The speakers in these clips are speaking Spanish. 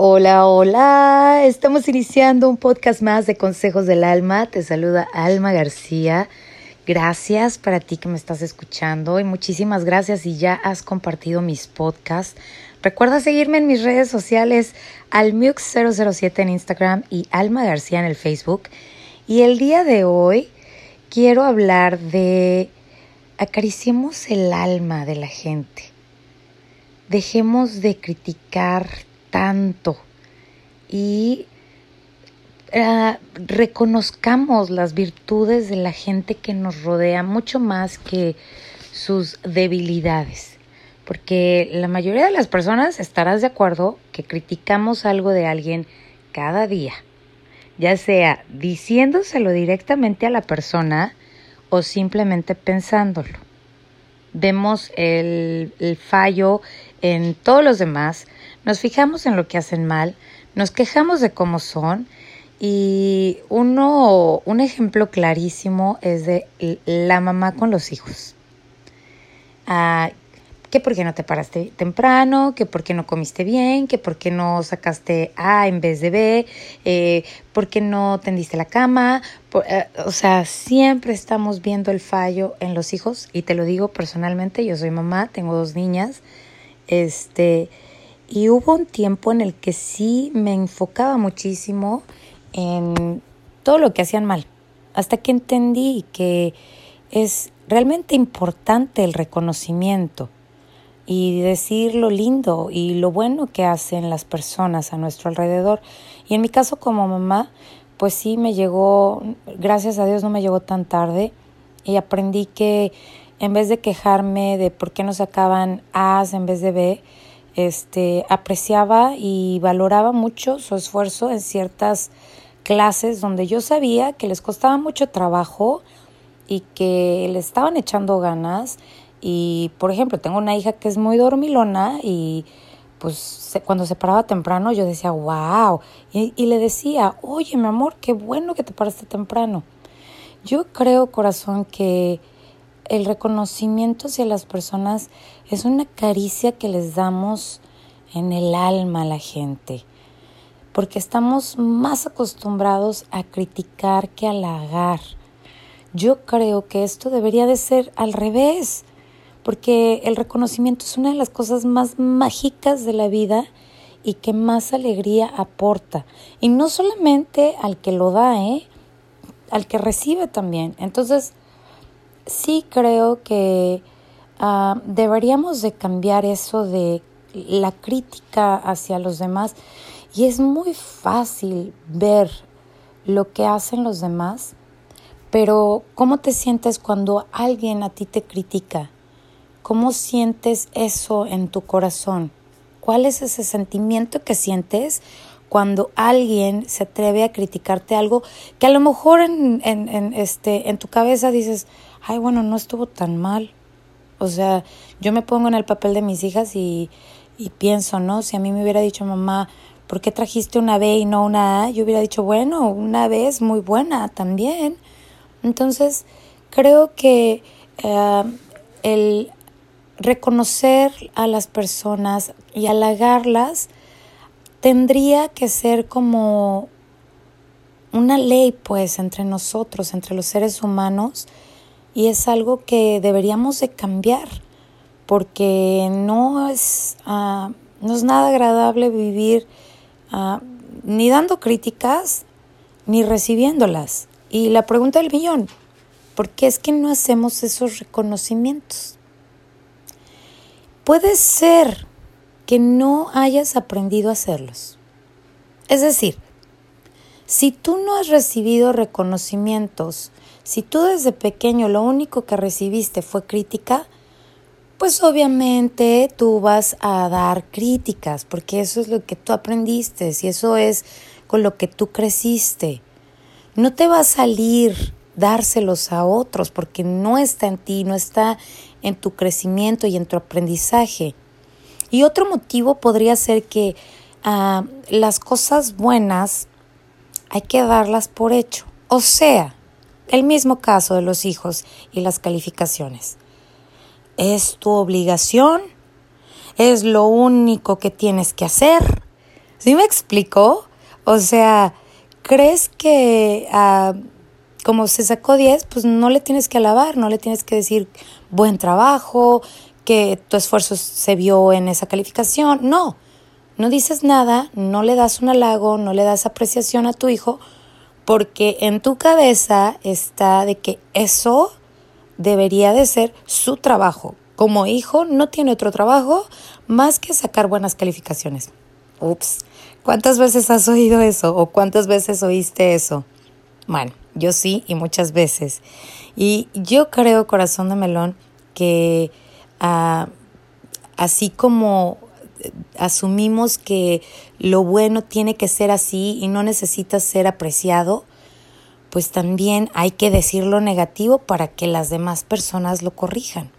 Hola, hola. Estamos iniciando un podcast más de Consejos del Alma. Te saluda Alma García. Gracias para ti que me estás escuchando y muchísimas gracias si ya has compartido mis podcasts. Recuerda seguirme en mis redes sociales almux007 en Instagram y Alma García en el Facebook. Y el día de hoy quiero hablar de acariciemos el alma de la gente. Dejemos de criticar tanto y uh, reconozcamos las virtudes de la gente que nos rodea mucho más que sus debilidades. Porque la mayoría de las personas estarás de acuerdo que criticamos algo de alguien cada día, ya sea diciéndoselo directamente a la persona o simplemente pensándolo. Vemos el fallo en todos los demás, nos fijamos en lo que hacen mal, nos quejamos de cómo son y uno, un ejemplo clarísimo es de la mamá con los hijos. Ah, que por qué no te paraste temprano, que por qué no comiste bien, que por qué no sacaste A en vez de B, eh, por qué no tendiste la cama. Eh, o sea, siempre estamos viendo el fallo en los hijos y te lo digo personalmente, yo soy mamá, tengo dos niñas, este, y hubo un tiempo en el que sí me enfocaba muchísimo en todo lo que hacían mal, hasta que entendí que es realmente importante el reconocimiento y decir lo lindo y lo bueno que hacen las personas a nuestro alrededor. Y en mi caso como mamá, pues sí me llegó, gracias a Dios no me llegó tan tarde y aprendí que en vez de quejarme de por qué no sacaban A's en vez de B, este, apreciaba y valoraba mucho su esfuerzo en ciertas clases donde yo sabía que les costaba mucho trabajo y que le estaban echando ganas. Y, por ejemplo, tengo una hija que es muy dormilona y pues cuando se paraba temprano yo decía, wow. Y, y le decía, oye, mi amor, qué bueno que te paraste temprano. Yo creo, corazón, que el reconocimiento hacia las personas es una caricia que les damos en el alma a la gente, porque estamos más acostumbrados a criticar que a halagar. Yo creo que esto debería de ser al revés, porque el reconocimiento es una de las cosas más mágicas de la vida y que más alegría aporta. Y no solamente al que lo da, ¿eh? al que recibe también. Entonces, sí creo que uh, deberíamos de cambiar eso de la crítica hacia los demás y es muy fácil ver lo que hacen los demás, pero ¿cómo te sientes cuando alguien a ti te critica? ¿Cómo sientes eso en tu corazón? ¿Cuál es ese sentimiento que sientes cuando alguien se atreve a criticarte algo que a lo mejor en, en, en, este, en tu cabeza dices, ay, bueno, no estuvo tan mal. O sea, yo me pongo en el papel de mis hijas y, y pienso, ¿no? Si a mí me hubiera dicho mamá, ¿por qué trajiste una B y no una A? Yo hubiera dicho, bueno, una B es muy buena también. Entonces, creo que eh, el reconocer a las personas y halagarlas tendría que ser como una ley, pues, entre nosotros, entre los seres humanos, y es algo que deberíamos de cambiar, porque no es, uh, no es nada agradable vivir uh, ni dando críticas ni recibiéndolas. Y la pregunta del millón, ¿por qué es que no hacemos esos reconocimientos? Puede ser que no hayas aprendido a hacerlos. Es decir, si tú no has recibido reconocimientos, si tú desde pequeño lo único que recibiste fue crítica, pues obviamente tú vas a dar críticas, porque eso es lo que tú aprendiste y eso es con lo que tú creciste. No te va a salir dárselos a otros porque no está en ti, no está en tu crecimiento y en tu aprendizaje. Y otro motivo podría ser que uh, las cosas buenas hay que darlas por hecho. O sea, el mismo caso de los hijos y las calificaciones. Es tu obligación, es lo único que tienes que hacer, ¿Sí me explicó? O sea, ¿crees que ah, como se sacó 10, pues no le tienes que alabar, no le tienes que decir buen trabajo, que tu esfuerzo se vio en esa calificación? No, no dices nada, no le das un halago, no le das apreciación a tu hijo, porque en tu cabeza está de que eso debería de ser su trabajo. Como hijo no tiene otro trabajo más que sacar buenas calificaciones. Ups, ¿cuántas veces has oído eso o cuántas veces oíste eso? Bueno, yo sí y muchas veces. Y yo creo, corazón de melón, que ah, así como asumimos que lo bueno tiene que ser así y no necesita ser apreciado, pues también hay que decir lo negativo para que las demás personas lo corrijan.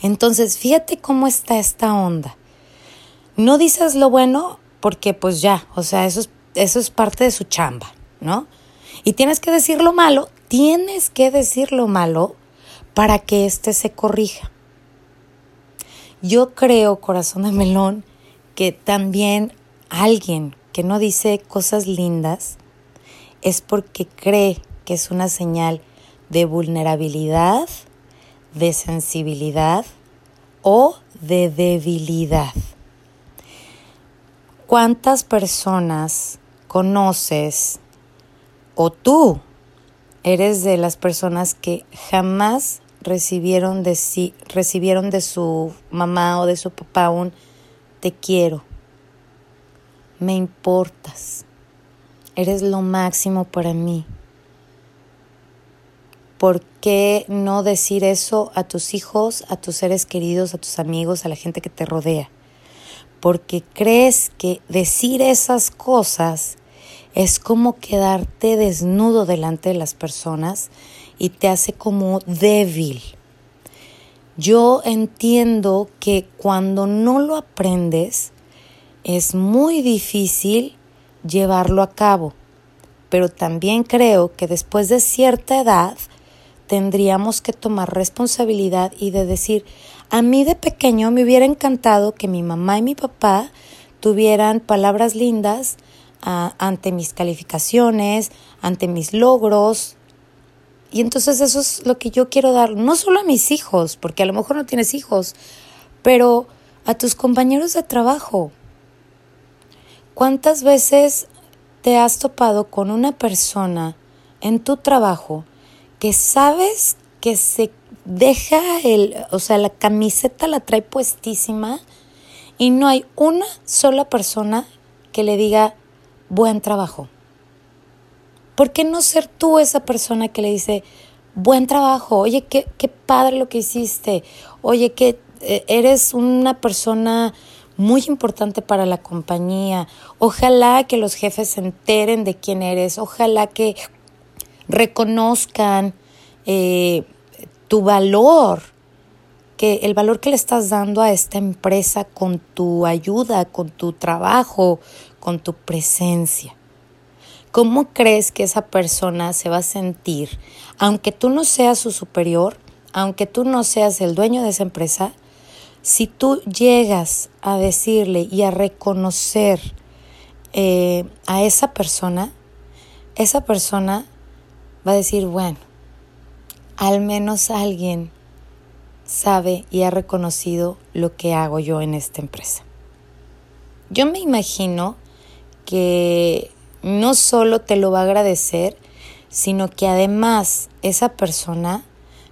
Entonces, fíjate cómo está esta onda. No dices lo bueno porque pues ya, o sea, eso es, eso es parte de su chamba, ¿no? Y tienes que decir lo malo, tienes que decir lo malo para que éste se corrija. Yo creo, corazón de melón, que también alguien que no dice cosas lindas es porque cree que es una señal de vulnerabilidad, de sensibilidad o de debilidad. ¿Cuántas personas conoces o tú eres de las personas que jamás recibieron de, recibieron de su mamá o de su papá un te quiero, me importas, eres lo máximo para mí. ¿Por qué no decir eso a tus hijos, a tus seres queridos, a tus amigos, a la gente que te rodea? Porque crees que decir esas cosas es como quedarte desnudo delante de las personas y te hace como débil. Yo entiendo que cuando no lo aprendes es muy difícil llevarlo a cabo, pero también creo que después de cierta edad tendríamos que tomar responsabilidad y de decir, a mí de pequeño me hubiera encantado que mi mamá y mi papá tuvieran palabras lindas ante mis calificaciones, ante mis logros. Y entonces eso es lo que yo quiero dar, no solo a mis hijos, porque a lo mejor no tienes hijos, pero a tus compañeros de trabajo. ¿Cuántas veces te has topado con una persona en tu trabajo que sabes que se deja el, o sea, la camiseta la trae puestísima y no hay una sola persona que le diga, buen trabajo. ¿Por qué no ser tú esa persona que le dice, buen trabajo, oye, qué, qué padre lo que hiciste, oye, que eh, eres una persona muy importante para la compañía, ojalá que los jefes se enteren de quién eres, ojalá que reconozcan eh, tu valor, que el valor que le estás dando a esta empresa con tu ayuda, con tu trabajo, con tu presencia. ¿Cómo crees que esa persona se va a sentir, aunque tú no seas su superior, aunque tú no seas el dueño de esa empresa, si tú llegas a decirle y a reconocer eh, a esa persona, esa persona va a decir, bueno, al menos alguien sabe y ha reconocido lo que hago yo en esta empresa. Yo me imagino que no solo te lo va a agradecer, sino que además esa persona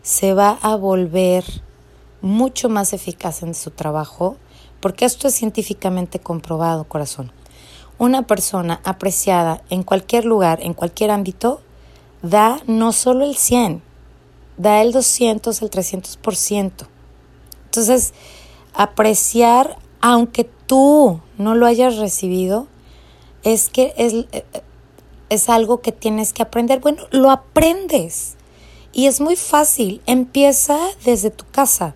se va a volver mucho más eficaz en su trabajo, porque esto es científicamente comprobado, corazón. Una persona apreciada en cualquier lugar, en cualquier ámbito, da no solo el 100, da el 200, el 300%. Entonces, apreciar, aunque tú no lo hayas recibido, es que es, eh, es algo que tienes que aprender. Bueno, lo aprendes. Y es muy fácil. Empieza desde tu casa,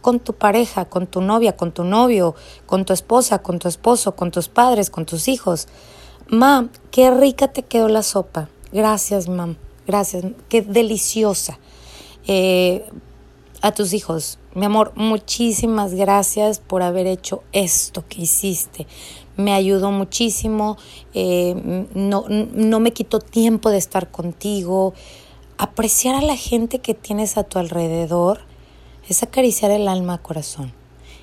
con tu pareja, con tu novia, con tu novio, con tu esposa, con tu esposo, con tus padres, con tus hijos. Mam, qué rica te quedó la sopa. Gracias, mam. Gracias. Qué deliciosa. Eh, a tus hijos, mi amor, muchísimas gracias por haber hecho esto que hiciste. Me ayudó muchísimo, eh, no, no me quitó tiempo de estar contigo. Apreciar a la gente que tienes a tu alrededor es acariciar el alma corazón.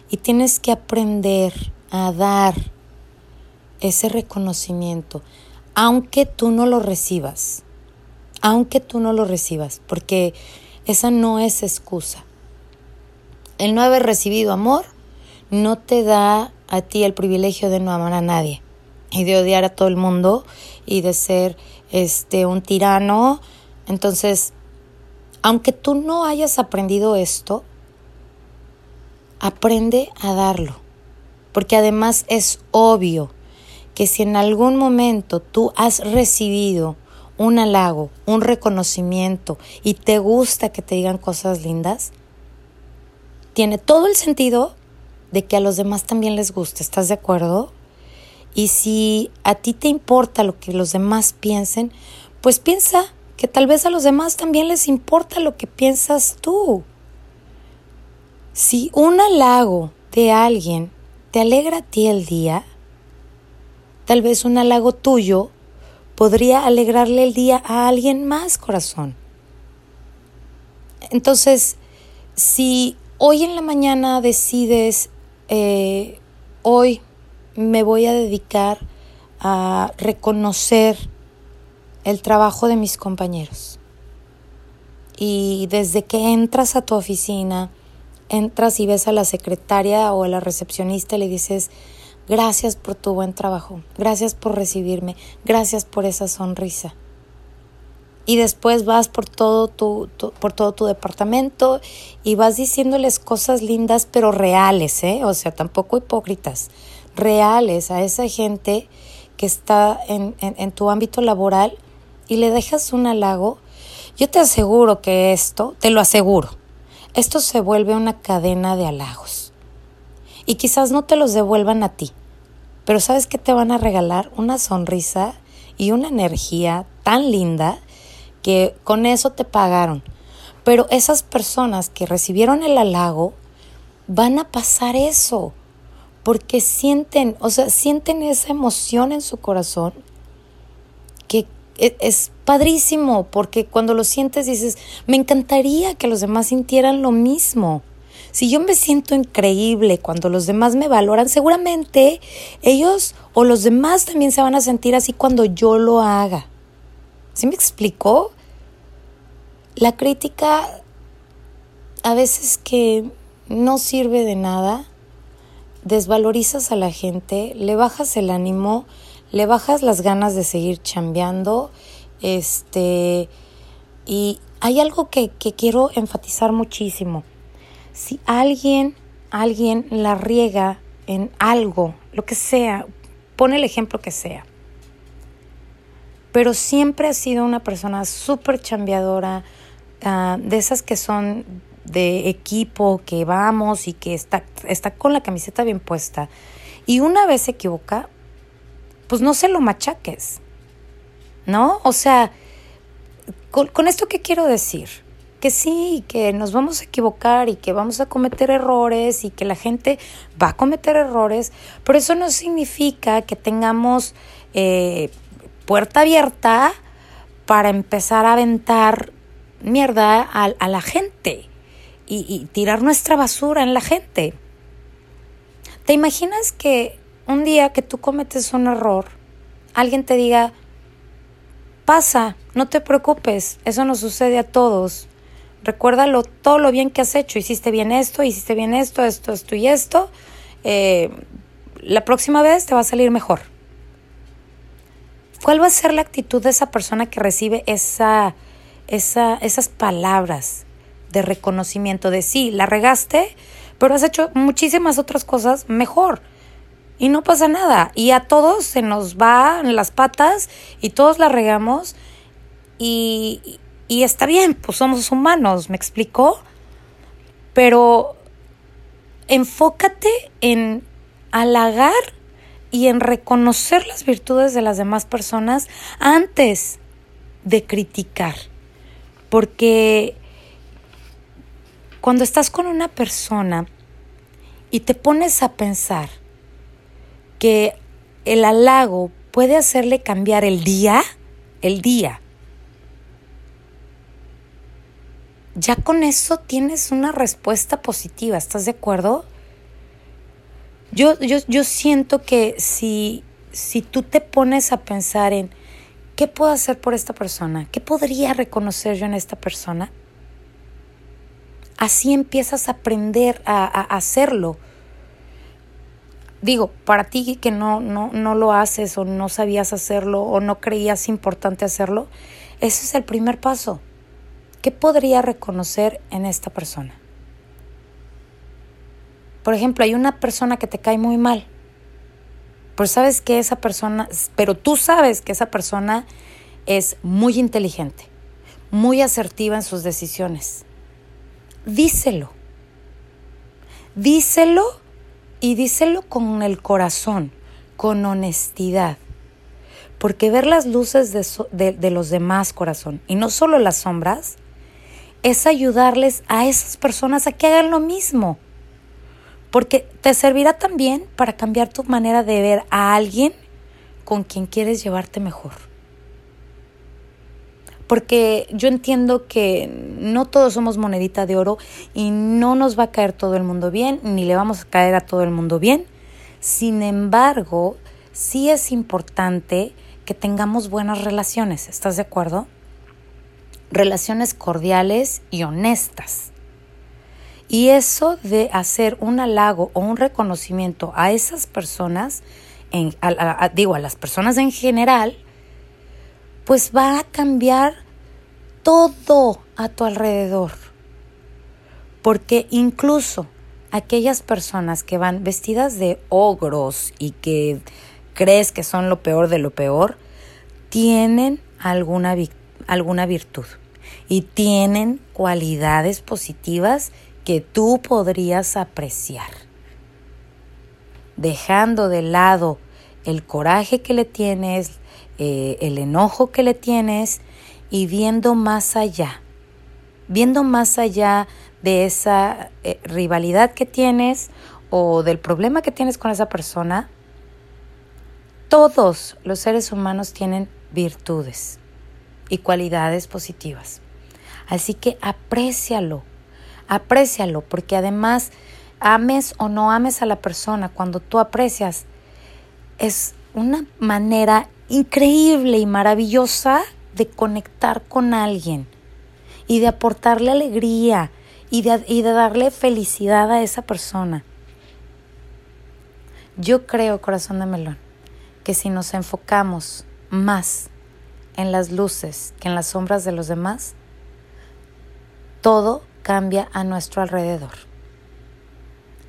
Y tienes que aprender a dar ese reconocimiento, aunque tú no lo recibas, aunque tú no lo recibas, porque esa no es excusa. El no haber recibido amor no te da a ti el privilegio de no amar a nadie y de odiar a todo el mundo y de ser este un tirano. Entonces, aunque tú no hayas aprendido esto, aprende a darlo, porque además es obvio que si en algún momento tú has recibido un halago, un reconocimiento y te gusta que te digan cosas lindas, tiene todo el sentido de que a los demás también les guste, ¿estás de acuerdo? Y si a ti te importa lo que los demás piensen, pues piensa que tal vez a los demás también les importa lo que piensas tú. Si un halago de alguien te alegra a ti el día, tal vez un halago tuyo podría alegrarle el día a alguien más, corazón. Entonces, si hoy en la mañana decides, eh, hoy me voy a dedicar a reconocer el trabajo de mis compañeros. Y desde que entras a tu oficina, entras y ves a la secretaria o a la recepcionista y le dices, Gracias por tu buen trabajo, gracias por recibirme, gracias por esa sonrisa. Y después vas por todo tu, por todo tu departamento y vas diciéndoles cosas lindas pero reales, ¿eh? O sea, tampoco hipócritas, reales a esa gente que está en, en tu ámbito laboral y le dejas un halago. Yo te aseguro que esto, te lo aseguro, esto se vuelve una cadena de halagos y quizás no te los devuelvan a ti. Pero ¿sabes qué te van a regalar? Una sonrisa y una energía tan linda que con eso te pagaron. Pero esas personas que recibieron el halago van a pasar eso porque sienten, o sea, sienten esa emoción en su corazón que e, es padrísimo porque cuando lo sientes dices, me encantaría que los demás sintieran lo mismo. Si yo me siento increíble cuando los demás me valoran, seguramente ellos o los demás también se van a sentir así cuando yo lo haga. ¿Sí me explicó? La crítica a veces que no sirve de nada, desvalorizas a la gente, le bajas el ánimo, le bajas las ganas de seguir chambeando, este, y hay algo que, que quiero enfatizar muchísimo si alguien, alguien la riega en algo, lo que sea, pone el ejemplo que sea, pero siempre ha sido una persona súper chambeadora, ah, de esas que son de equipo, que vamos y que está, está con la camiseta bien puesta, y una vez se equivoca, pues no se lo machaques, ¿no? O sea, con, esto qué quiero decir? que sí, que nos vamos a equivocar y que vamos a cometer errores y que la gente va a cometer errores, pero eso no significa que tengamos eh, puerta abierta para empezar a aventar mierda a, la gente y, tirar nuestra basura en la gente. ¿Te imaginas que un día que tú cometes un error, alguien te diga, pasa, no te preocupes, eso nos sucede a todos, recuérdalo todo lo bien que has hecho. Hiciste bien esto, hiciste bien esto, esto, esto y esto. Eh, la próxima vez te va a salir mejor. ¿Cuál va a ser la actitud de esa persona que recibe esa, esa, esas palabras de reconocimiento de sí, la regaste, pero has hecho muchísimas otras cosas mejor? Y no pasa nada. Y a todos se nos van las patas y todos la regamos. Y, y está bien, pues somos humanos, ¿me explicó? Pero enfócate en halagar y en reconocer las virtudes de las demás personas antes de criticar. Porque cuando estás con una persona y te pones a pensar que el halago puede hacerle cambiar el día, el día, ya con eso tienes una respuesta positiva, ¿estás de acuerdo? Yo, yo, yo siento que si, si tú te pones a pensar en qué puedo hacer por esta persona, qué podría reconocer yo en esta persona, así empiezas a aprender a, a hacerlo. Digo, para ti que no, no, no lo haces o no sabías hacerlo o no creías importante hacerlo, ese es el primer paso. ¿Qué podría reconocer en esta persona? Por ejemplo, hay una persona que te cae muy mal, pero sabes que esa persona, pero tú sabes que esa persona es muy inteligente, muy asertiva en sus decisiones. Díselo. Díselo y díselo con el corazón, con honestidad. Porque ver las luces de, de, los demás, corazón, y no solo las sombras, es ayudarles a esas personas a que hagan lo mismo. Porque te servirá también para cambiar tu manera de ver a alguien con quien quieres llevarte mejor. Porque yo entiendo que no todos somos monedita de oro y no nos va a caer todo el mundo bien, ni le vamos a caer a todo el mundo bien. Sin embargo, sí es importante que tengamos buenas relaciones. ¿Estás de acuerdo? relaciones cordiales y honestas. Y eso de hacer un halago o un reconocimiento a esas personas, en, digo, a las personas en general, pues va a cambiar todo a tu alrededor. Porque incluso aquellas personas que van vestidas de ogros y que crees que son lo peor de lo peor, tienen alguna, alguna virtud y tienen cualidades positivas que tú podrías apreciar. Dejando de lado el coraje que le tienes, eh, el enojo que le tienes y viendo más allá, viendo más allá de esa eh, rivalidad que tienes o del problema que tienes con esa persona, todos los seres humanos tienen virtudes y cualidades positivas. Así que aprécialo, aprécialo, porque además, ames o no ames a la persona, cuando tú aprecias, es una manera increíble y maravillosa de conectar con alguien y de aportarle alegría y de, y de darle felicidad a esa persona. Yo creo, corazón de melón, que si nos enfocamos más en las luces que en las sombras de los demás, todo cambia a nuestro alrededor,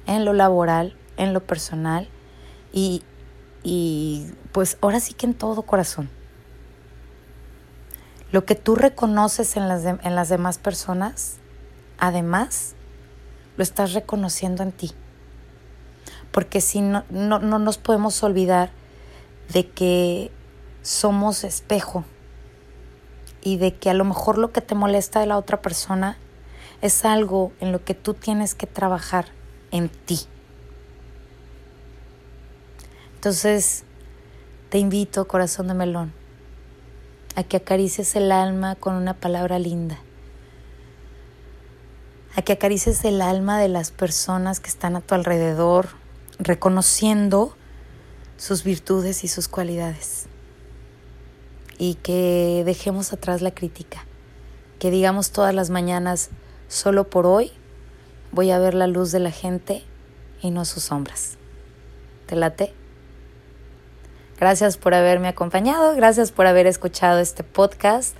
en lo laboral, en lo personal y, y pues ahora sí que en todo corazón. Lo que tú reconoces en las, en las demás personas, además, lo estás reconociendo en ti. Porque si no, no, no nos podemos olvidar de que somos espejo y de que a lo mejor lo que te molesta de la otra persona es algo en lo que tú tienes que trabajar en ti. Entonces, te invito, corazón de melón, a que acaricies el alma con una palabra linda, a que acaricies el alma de las personas que están a tu alrededor, reconociendo sus virtudes y sus cualidades. Y que dejemos atrás la crítica, que digamos todas las mañanas, solo por hoy voy a ver la luz de la gente y no sus sombras. ¿Te late? Gracias por haberme acompañado, gracias por haber escuchado este podcast.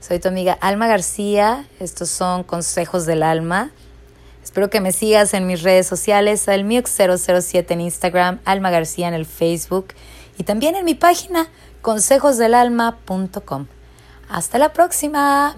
Soy tu amiga Alma García, estos son consejos del alma. Espero que me sigas en mis redes sociales, almiux007 en Instagram, Alma García en el Facebook y también en mi página consejosdelalma.com. Hasta la próxima.